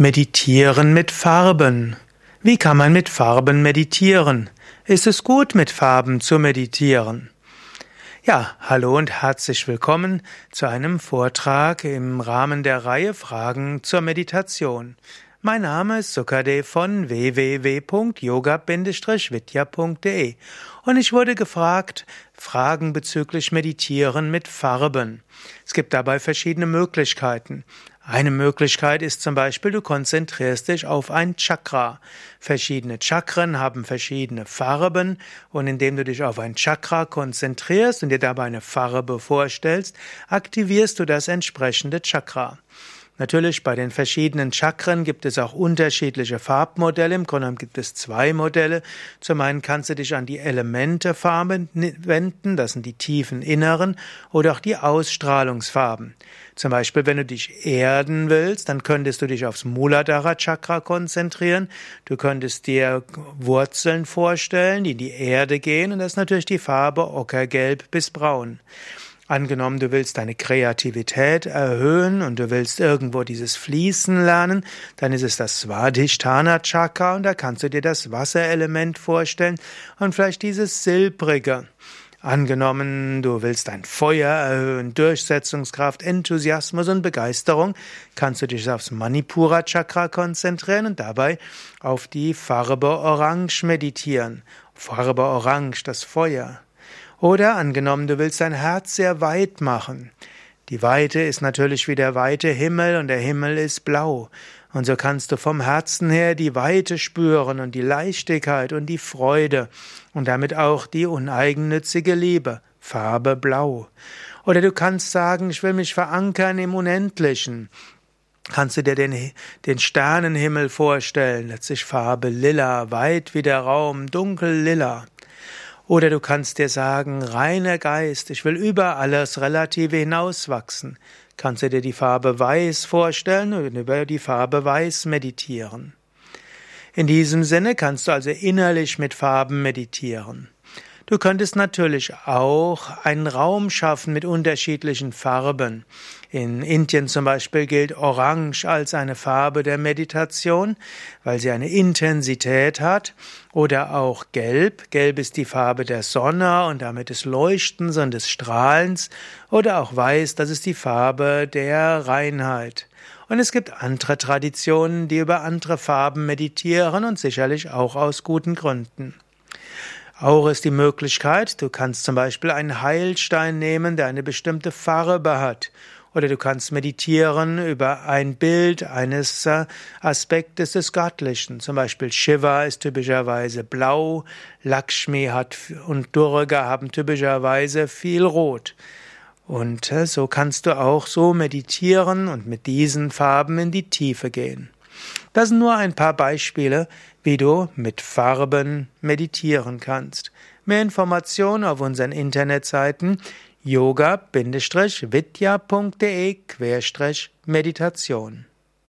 Meditieren mit Farben. Wie kann man mit Farben meditieren? Ist es gut, mit Farben zu meditieren? Ja, hallo und herzlich willkommen zu einem Vortrag im Rahmen der Reihe Fragen zur Meditation. Mein Name ist Sukade von www.yoga-vidya.de und ich wurde gefragt, Fragen bezüglich Meditieren mit Farben. Es gibt dabei verschiedene Möglichkeiten. Eine Möglichkeit ist zum Beispiel, du konzentrierst dich auf ein Chakra. Verschiedene Chakren haben verschiedene Farben und indem du dich auf ein Chakra konzentrierst und dir dabei eine Farbe vorstellst, aktivierst du das entsprechende Chakra. Natürlich bei den verschiedenen Chakren gibt es auch unterschiedliche Farbmodelle. Im Grunde gibt es zwei Modelle. Zum einen kannst du dich an die Elementefarben wenden, das sind die tiefen inneren, oder auch die Ausstrahlungsfarben. Zum Beispiel, wenn du dich erden willst, dann könntest du dich aufs Muladhara Chakra konzentrieren. Du könntest dir Wurzeln vorstellen, die in die Erde gehen, und das ist natürlich die Farbe ockergelb bis braun. Angenommen, du willst deine Kreativität erhöhen und du willst irgendwo dieses Fließen lernen, dann ist es das Svadhisthana Chakra und da kannst du dir das Wasserelement vorstellen und vielleicht dieses Silbrige. Angenommen, du willst dein Feuer erhöhen, Durchsetzungskraft, Enthusiasmus und Begeisterung, kannst du dich aufs Manipura Chakra konzentrieren und dabei auf die Farbe Orange meditieren. Farbe Orange, das Feuer. Oder angenommen, du willst dein Herz sehr weit machen. Die Weite ist natürlich wie der weite Himmel und der Himmel ist blau. Und so kannst du vom Herzen her die Weite spüren und die Leichtigkeit und die Freude und damit auch die uneigennützige Liebe. Farbe blau. Oder du kannst sagen, ich will mich verankern im Unendlichen. Kannst du dir den, den Sternenhimmel vorstellen, letztlich Farbe lila, weit wie der Raum, dunkel lila. Oder du kannst dir sagen, reiner Geist, ich will über alles Relative hinauswachsen. Kannst du dir die Farbe Weiß vorstellen und über die Farbe Weiß meditieren. In diesem Sinne kannst du also innerlich mit Farben meditieren. Du könntest natürlich auch einen Raum schaffen mit unterschiedlichen Farben. In Indien zum Beispiel gilt Orange als eine Farbe der Meditation, weil sie eine Intensität hat. Oder auch Gelb. Gelb ist die Farbe der Sonne und damit des Leuchtens und des Strahlens. Oder auch Weiß, das ist die Farbe der Reinheit. Und es gibt andere Traditionen, die über andere Farben meditieren und sicherlich auch aus guten Gründen. Auch ist die Möglichkeit, du kannst zum Beispiel einen Heilstein nehmen, der eine bestimmte Farbe hat. Oder du kannst meditieren über ein Bild eines äh, Aspektes des Göttlichen. Zum Beispiel Shiva ist typischerweise blau, Lakshmi hat und Durga haben typischerweise viel Rot. Und äh, so kannst du auch so meditieren und mit diesen Farben in die Tiefe gehen. Das sind nur ein paar Beispiele, wie du mit Farben meditieren kannst. Mehr Informationen auf unseren Internetseiten yoga-vidya.de-meditation